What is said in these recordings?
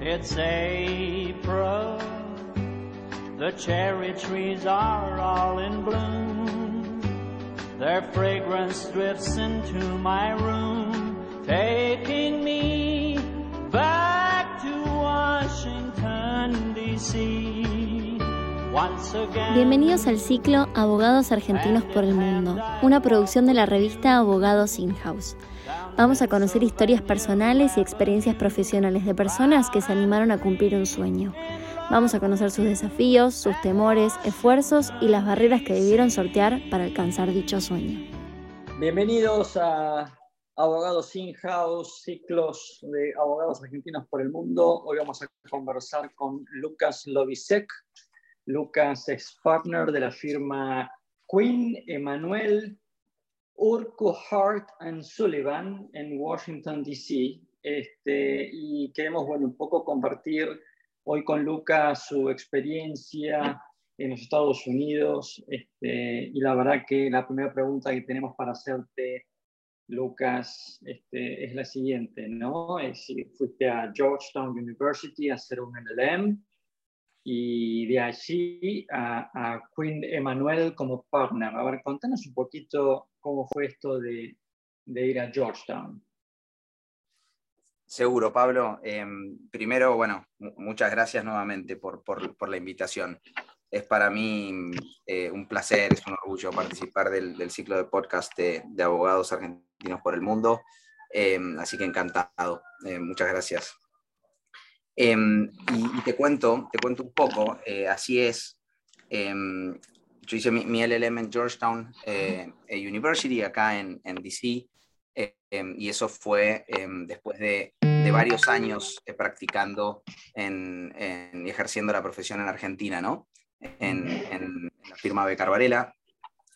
It's April. The cherry trees are all in bloom. Their fragrance drifts into my room, taking me back to Washington, D.C. Bienvenidos al ciclo Abogados Argentinos por el Mundo, una producción de la revista Abogados In-House. Vamos a conocer historias personales y experiencias profesionales de personas que se animaron a cumplir un sueño. Vamos a conocer sus desafíos, sus temores, esfuerzos y las barreras que debieron sortear para alcanzar dicho sueño. Bienvenidos a Abogados In-House, ciclos de Abogados Argentinos por el Mundo. Hoy vamos a conversar con Lucas Lovisek. Lucas es partner de la firma Queen Emanuel Urquhart and Sullivan en Washington, D.C. Este, y queremos, bueno, un poco compartir hoy con Lucas su experiencia en los Estados Unidos. Este, y la verdad que la primera pregunta que tenemos para hacerte, Lucas, este, es la siguiente, ¿no? Es fuiste a Georgetown University a hacer un LLM y de allí a, Queen Emanuel como partner. A ver, contanos un poquito cómo fue esto de, ir a Georgetown. Seguro, Pablo. Em, primero, bueno, muchas gracias nuevamente por, la invitación. Es para mí eh, un placer, es un orgullo participar del, ciclo de podcast de, abogados argentinos por el mundo. Em, así que encantado. Eh, muchas gracias. Em, y, te cuento, te cuento un poco, eh, así es. Em, yo hice mi, LLM en Georgetown eh, University, acá en, DC, em, y eso fue después de, de, varios años eh, practicando en, y ejerciendo la profesión en Argentina, ¿no? En, la firma Becar Varela,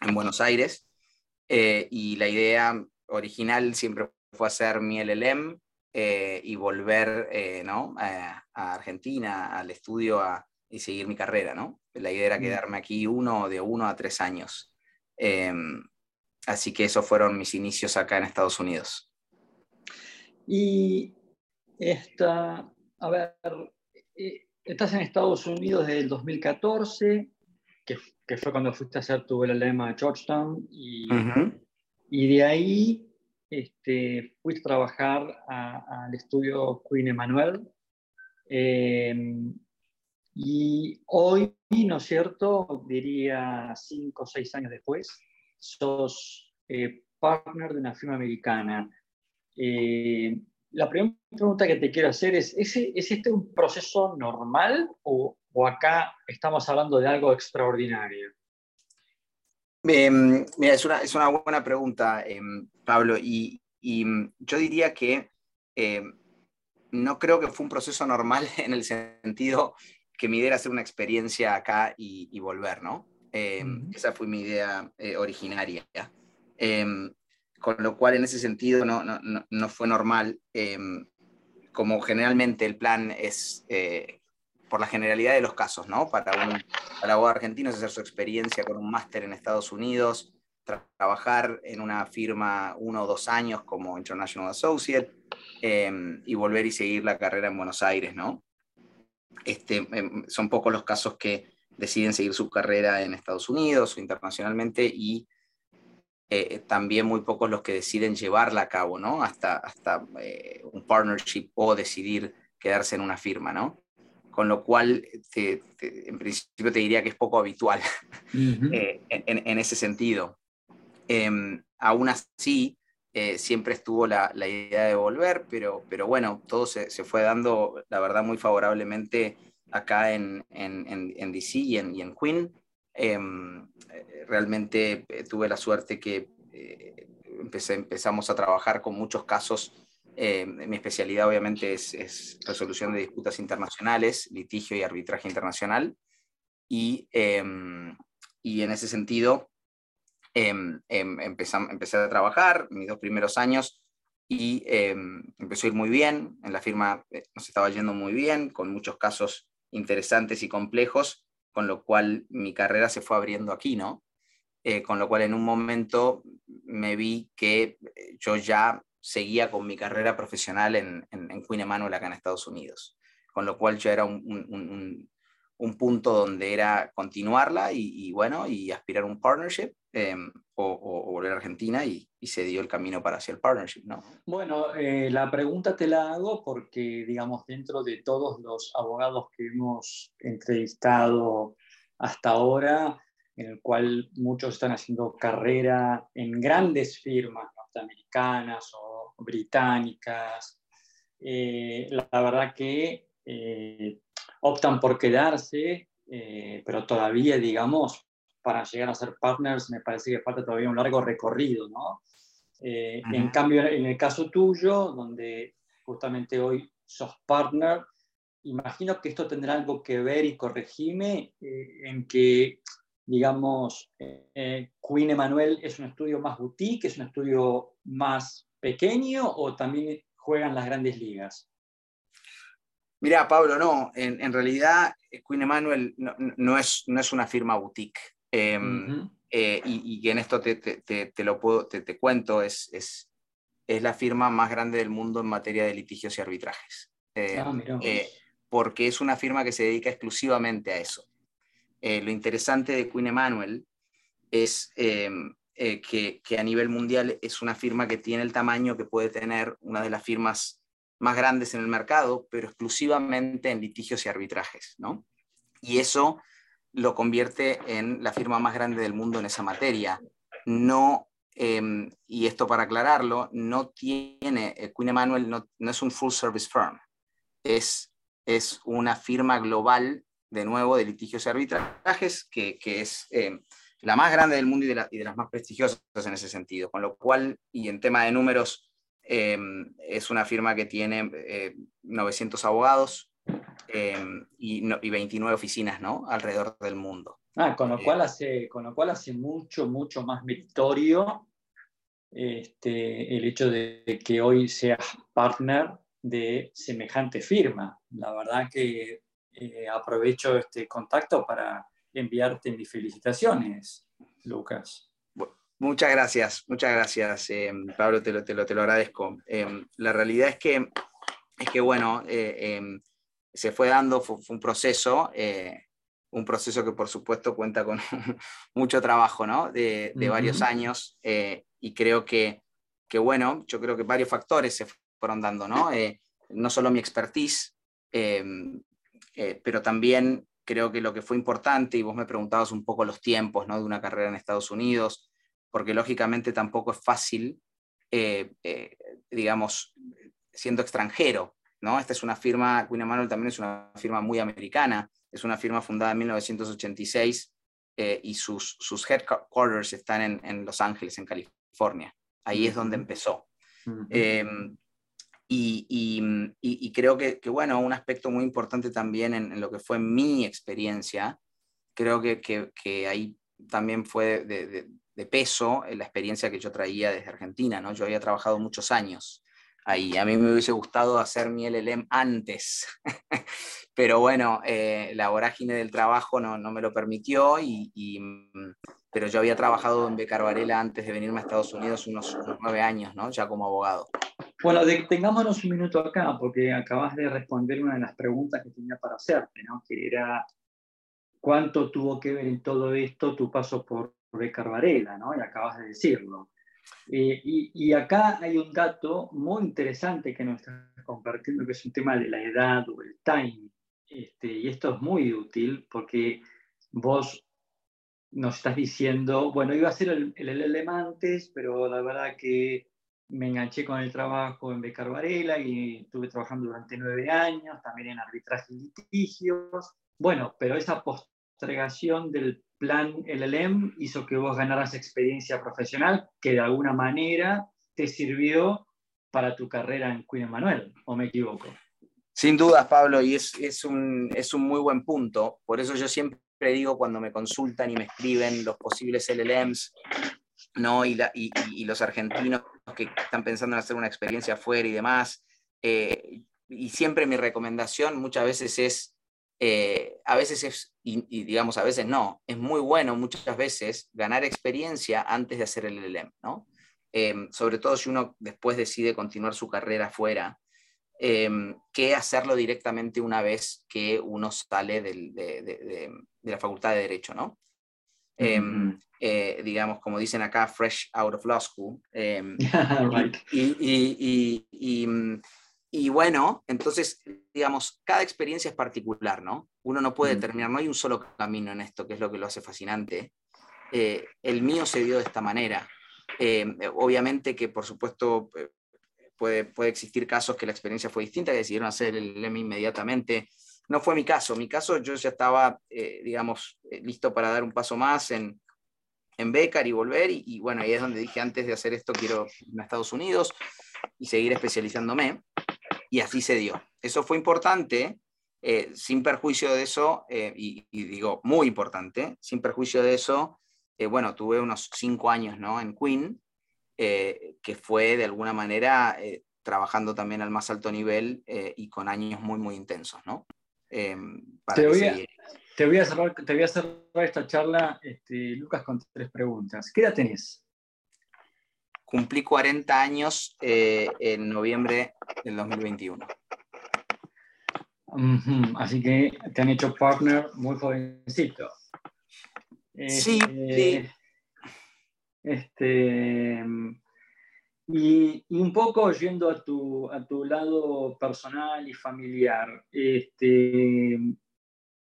en Buenos Aires. y la idea original siempre fue hacer mi LLM eh, y volver eh, ¿no? a, Argentina, al estudio y seguir mi carrera. ¿no? La idea era quedarme aquí uno de uno a tres años. Em, así que esos fueron mis inicios acá en Estados Unidos. Y esta, a ver, eh, estás en Estados Unidos desde el 2014, que, que fue cuando fuiste a hacer tu LLM a Georgetown, y, y de ahí este, fuiste a trabajar al estudio Queen Emanuel. Eh, y hoy, ¿no es cierto? Diría cinco o seis años después, sos eh, partner de una firma americana. Eh, la primera pregunta que te quiero hacer es, ¿es, este un proceso normal o, o acá estamos hablando de algo extraordinario? Em, mira, es una, es una, buena pregunta, em, Pablo, y, mm, yo diría que em, no creo que fue un proceso normal en el sentido que mi idea era hacer una experiencia acá y, volver, ¿no? Esa fue mi idea eh, originaria. con lo cual, en ese sentido, no, no, no fue normal. como generalmente el plan es eh, por la generalidad de los casos, ¿no? Para un abogado argentino es hacer su experiencia con un máster en Estados Unidos, trabajar en una firma uno o dos años como International Associate em, y volver y seguir la carrera en Buenos Aires, ¿no? Este, em, son pocos los casos que deciden seguir su carrera en Estados Unidos o internacionalmente y eh, también muy pocos los que deciden llevarla a cabo, ¿no? Hasta, hasta eh, un partnership o decidir quedarse en una firma, ¿no? con lo cual en principio te diría que es poco habitual eh, en, ese sentido. Em, aún así, eh, siempre estuvo la, idea de volver, pero, pero bueno, todo se, fue dando, la verdad, muy favorablemente acá en, en, DC y en, en Queen. Em, realmente eh, tuve la suerte que empecé, empezamos a trabajar con muchos casos eh, mi especialidad obviamente es, resolución de disputas internacionales, litigio y arbitraje internacional. Y, em, y en ese sentido em, em, empecé, empecé, a trabajar mis dos primeros años y empezó a ir muy bien. En la firma eh, nos estaba yendo muy bien, con muchos casos interesantes y complejos, con lo cual mi carrera se fue abriendo aquí, ¿no? Eh, con lo cual en un momento me vi que yo ya seguía con mi carrera profesional en, en, Queen Emanuel acá en Estados Unidos. con lo cual ya era un, punto donde era continuarla y, bueno, y aspirar un partnership em, o, volver a Argentina y, se dio el camino para hacer el partnership, ¿no? Bueno, eh, la pregunta te la hago porque, digamos, dentro de todos los abogados que hemos entrevistado hasta ahora, en el cual muchos están haciendo carrera en grandes firmas norteamericanas o británicas, eh, la verdad que eh, optan por quedarse, eh, pero todavía, digamos, para llegar a ser partners me parece que falta todavía un largo recorrido, ¿no? En cambio, en el caso tuyo, donde justamente hoy sos partner, imagino que esto tendrá algo que ver y corregime en que, digamos, Queen Emanuel es un estudio más boutique, es un estudio más pequeño o también juegan las grandes ligas? Mira, Pablo, no, en, realidad eh, Queen Emanuel no, es, no es una firma boutique. Em, eh, y, que en esto te, te, lo puedo, te, cuento, es, es, es, la firma más grande del mundo en materia de litigios y arbitrajes. Em, ah, eh, porque es una firma que se dedica exclusivamente a eso. lo interesante de Queen Emanuel es em, que, que, a nivel mundial es una firma que tiene el tamaño que puede tener una de las firmas más grandes en el mercado, pero exclusivamente en litigios y arbitrajes, ¿no? Y eso lo convierte en la firma más grande del mundo en esa materia. No, em, y esto para aclararlo, no tiene, eh, Queen Emanuel no, es un full service firm, es, es una firma global, de nuevo, de litigios y arbitrajes, que, que es em, la más grande del mundo y de, y de las más prestigiosas en ese sentido. Con lo cual, y en tema de números, Em, es una firma que tiene 900 eh, abogados em, y, 29 oficinas ¿no? alrededor del mundo. Ah, con, lo eh, cual hace, con lo cual hace mucho, mucho más meritorio este, el hecho de que hoy seas partner de semejante firma. La verdad que eh, aprovecho este contacto para enviarte mis felicitaciones, Lucas. Muchas gracias, muchas gracias, eh, Pablo, te lo, te, lo, te lo, agradezco. Eh, la realidad es que, es que bueno, eh, em, se fue dando, fue, un proceso, un proceso que por supuesto cuenta con mucho trabajo, ¿no? De, de varios años, y creo que, que, bueno, yo creo que varios factores se fueron dando, ¿no? no solo mi expertise, pero también creo que lo que fue importante, y vos me preguntabas un poco los tiempos, ¿no? De una carrera en Estados Unidos, porque lógicamente tampoco es fácil, eh, eh, digamos, siendo extranjero, ¿no? Esta es una firma, Queen Emanuel también es una firma muy americana, es una firma fundada en 1986 eh, y sus, sus headquarters están en, Los Ángeles, en California. Ahí es donde empezó. Em, y, creo que, bueno, un aspecto muy importante también en, lo que fue mi experiencia, creo que, que, ahí también fue de, de peso en la experiencia que yo traía desde Argentina, ¿no? Yo había trabajado muchos años ahí. A mí me hubiese gustado hacer mi LLM antes, pero bueno, eh, la vorágine del trabajo no, no me lo permitió, y, mm, pero yo había trabajado en Becar Varela antes de venirme a Estados Unidos unos, nueve años, ¿no? Ya como abogado. Bueno, tengámonos un minuto acá, porque acabas de responder una de las preguntas que tenía para hacerte, ¿no? Que era, ¿cuánto tuvo que ver en todo esto tu paso por de Carvarela, ¿no? Y acabas de decirlo. Eh, y, acá hay un dato muy interesante que nos estás compartiendo, que es un tema de la edad o el time. Este, y esto es muy útil porque vos nos estás diciendo, bueno, iba a ser el, el antes, pero la verdad que me enganché con el trabajo en Becar Varela y estuve trabajando durante nueve años, también en arbitraje y litigios. Bueno, pero esa postergación del plan LLM hizo que vos ganaras experiencia profesional que de alguna manera te sirvió para tu carrera en Queen Manuel, ¿o me equivoco? Sin dudas, Pablo, y es, es, un, es un muy buen punto. Por eso yo siempre digo cuando me consultan y me escriben los posibles LLMs, ¿no? y, la, y, los argentinos que están pensando en hacer una experiencia afuera y demás, eh, y siempre mi recomendación muchas veces es eh, a veces es, y, digamos a veces no, es muy bueno muchas veces ganar experiencia antes de hacer el LLM, ¿no? Em, sobre todo si uno después decide continuar su carrera afuera. em, que hacerlo directamente una vez que uno sale de, la Facultad de Derecho, ¿no? Em, eh, digamos, como dicen acá, fresh out of law school. Y, bueno, entonces, digamos, cada experiencia es particular, ¿no? Uno no puede determinar, no hay un solo camino en esto, que es lo que lo hace fascinante. Eh, el mío se dio de esta manera. obviamente que, por supuesto, eh, puede, puede existir casos que la experiencia fue distinta, que decidieron hacer el LEM inmediatamente. No fue mi caso. Mi caso, yo ya estaba, eh, digamos, eh, listo para dar un paso más en, en Becar y volver. Y, bueno, ahí es donde dije, antes de hacer esto, quiero irme a Estados Unidos y seguir especializándome. Y así se dio. Eso fue importante, eh, sin perjuicio de eso, y, y, digo, muy importante, sin perjuicio de eso, bueno, tuve unos cinco años ¿no? en Queen, eh, que fue de alguna manera eh, trabajando también al más alto nivel eh, y con años muy, muy intensos, ¿no? te, voy a, te, voy a cerrar, te voy a cerrar esta charla, este, Lucas, con tres preguntas. ¿Qué edad tenés? Cumplí 40 años en noviembre del 2021. Así que te han hecho partner muy jovencito. sí, sí. Este, y, un poco yendo a tu, a tu lado personal y familiar, este,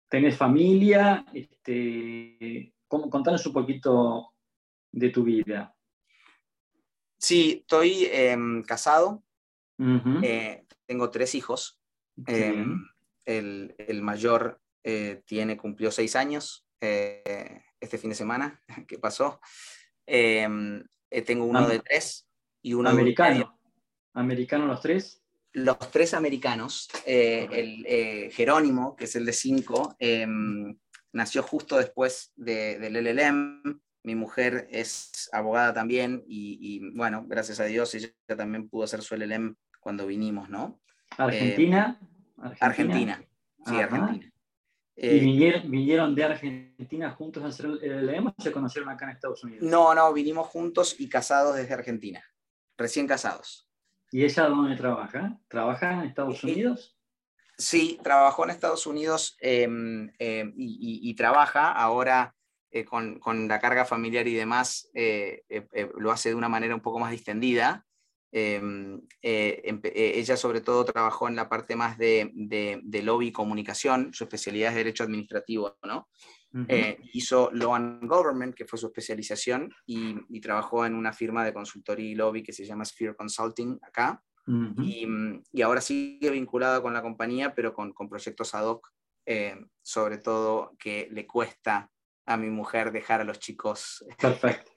¿tenés familia? Este, contanos un poquito de tu vida. Sí, estoy em, casado, eh, tengo tres hijos. Em, el, el, mayor eh, tiene, cumplió seis años eh, este fin de semana que pasó. Em, tengo uno de tres y uno americano. ¿Americano los tres? Los tres americanos. El Jerónimo, que es el de cinco, nació justo después del LLM. Mi mujer es abogada también y, bueno, gracias a Dios ella también pudo hacer su LLM cuando vinimos, ¿no? ¿Argentina? Argentina, sí, Argentina. ¿Y eh, vinieron, de Argentina juntos a hacer el LLM o se conocieron acá en Estados Unidos? No, no, vinimos juntos y casados desde Argentina, recién casados. ¿Y ella dónde trabaja? ¿Trabaja en Estados Unidos? Sí, trabajó en Estados Unidos em, em, y, trabaja ahora eh, con, con, la carga familiar y demás, eh, lo hace de una manera un poco más distendida. Em, eh, eh, ella sobre todo trabajó en la parte más de, de, lobby y comunicación, su especialidad es Derecho Administrativo, ¿no? Eh, hizo Law and Government, que fue su especialización, y, trabajó en una firma de consultoría y lobby que se llama Sphere Consulting acá, y, y, ahora sigue vinculada con la compañía, pero con, con proyectos ad hoc, sobre todo que le cuesta a mi mujer dejar a los chicos Perfecto.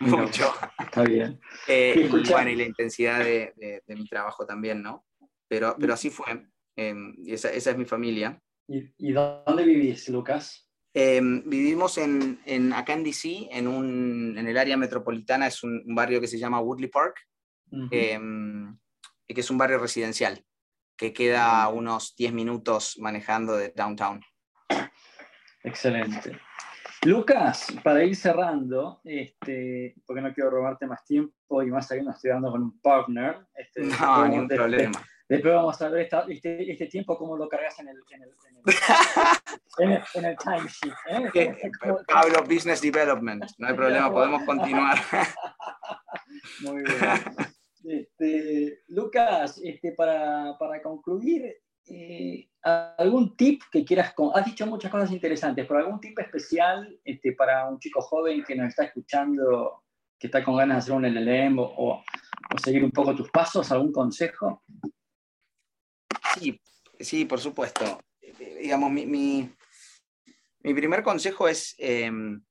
mucho. Está bien. Eh, y bueno, y la intensidad de, mi trabajo también, ¿no? Pero, pero así fue. Y esa, esa, es mi familia. ¿Y, dónde vivís, Lucas? Em, vivimos en, en, acá en DC, en, un, en el área metropolitana, es un, barrio que se llama Woodley Park, em, que es un barrio residencial, que queda a unos 10 minutos manejando de downtown. Excelente. Lucas, para ir cerrando, este, porque no quiero robarte más tiempo y más allá estoy dando con un partner. Este, no, ningún problema. Después vamos a ver este, este, tiempo cómo lo cargas en el, en el, en el, timesheet. ¿eh? Pablo, Business Development, no hay problema, podemos continuar. Muy bien. Este, Lucas, este, para, para concluir, eh, ¿algún tip que quieras? Has dicho muchas cosas interesantes, pero algún tip especial este, para un chico joven que nos está escuchando, que está con ganas de hacer un LLM o, seguir un poco tus pasos? ¿Algún consejo? Sí, sí, por supuesto. Digamos, mi, mi, primer consejo es em,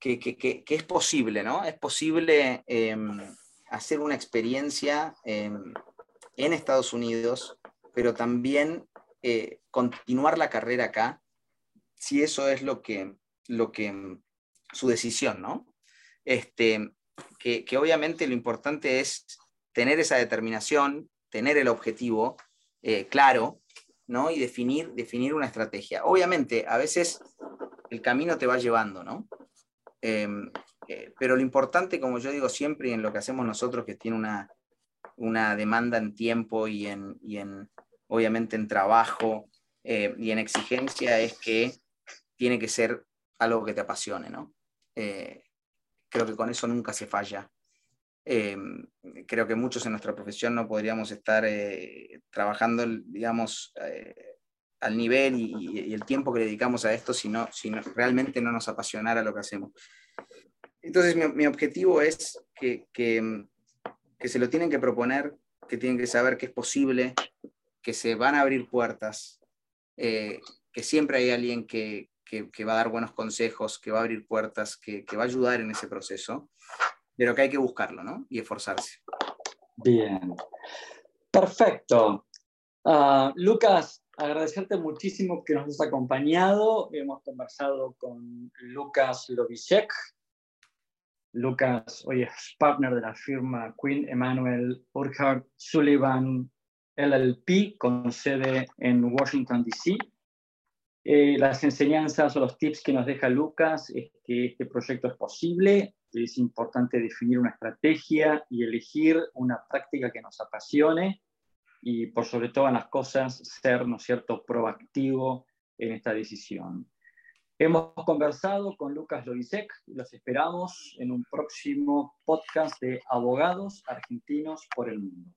que, que, es posible, ¿no? Es posible em, hacer una experiencia em, en Estados Unidos pero también eh, continuar la carrera acá, si eso es lo que, lo que su decisión, ¿no? Este, que, obviamente lo importante es tener esa determinación, tener el objetivo eh, claro, ¿no? Y definir, definir una estrategia. Obviamente, a veces el camino te va llevando, ¿no? Em, eh, pero lo importante, como yo digo siempre, y en lo que hacemos nosotros, que tiene una, una demanda en tiempo y en, y en obviamente en trabajo eh, y en exigencia es que tiene que ser algo que te apasione, ¿no? Eh, creo que con eso nunca se falla. Eh, creo que muchos en nuestra profesión no podríamos estar trabajando, digamos, al nivel y, el tiempo que dedicamos a esto si, no, si realmente no nos apasionara lo que hacemos. Entonces, mi, mi objetivo es que, que, que, se lo tienen que proponer, que tienen que saber que es posible, que se van a abrir puertas, eh, que siempre hay alguien que, que, va a dar buenos consejos, que va a abrir puertas, que, que va a ayudar en ese proceso, pero que hay que buscarlo ¿no? y esforzarse. Bien, perfecto. Uh, Lucas, agradecerte muchísimo que nos has acompañado. Hemos conversado con Lucas Lovisek. Lucas hoy es partner de la firma Queen Emanuel Urquhart Sullivan LLP con sede en Washington, D.C. Eh, las enseñanzas o los tips que nos deja Lucas es que este proyecto es posible, es importante definir una estrategia y elegir una práctica que nos apasione y por sobre todas las cosas ser, ¿no es cierto?, proactivo en esta decisión. Hemos conversado con Lucas Lovisek y los esperamos en un próximo podcast de Abogados Argentinos por el Mundo.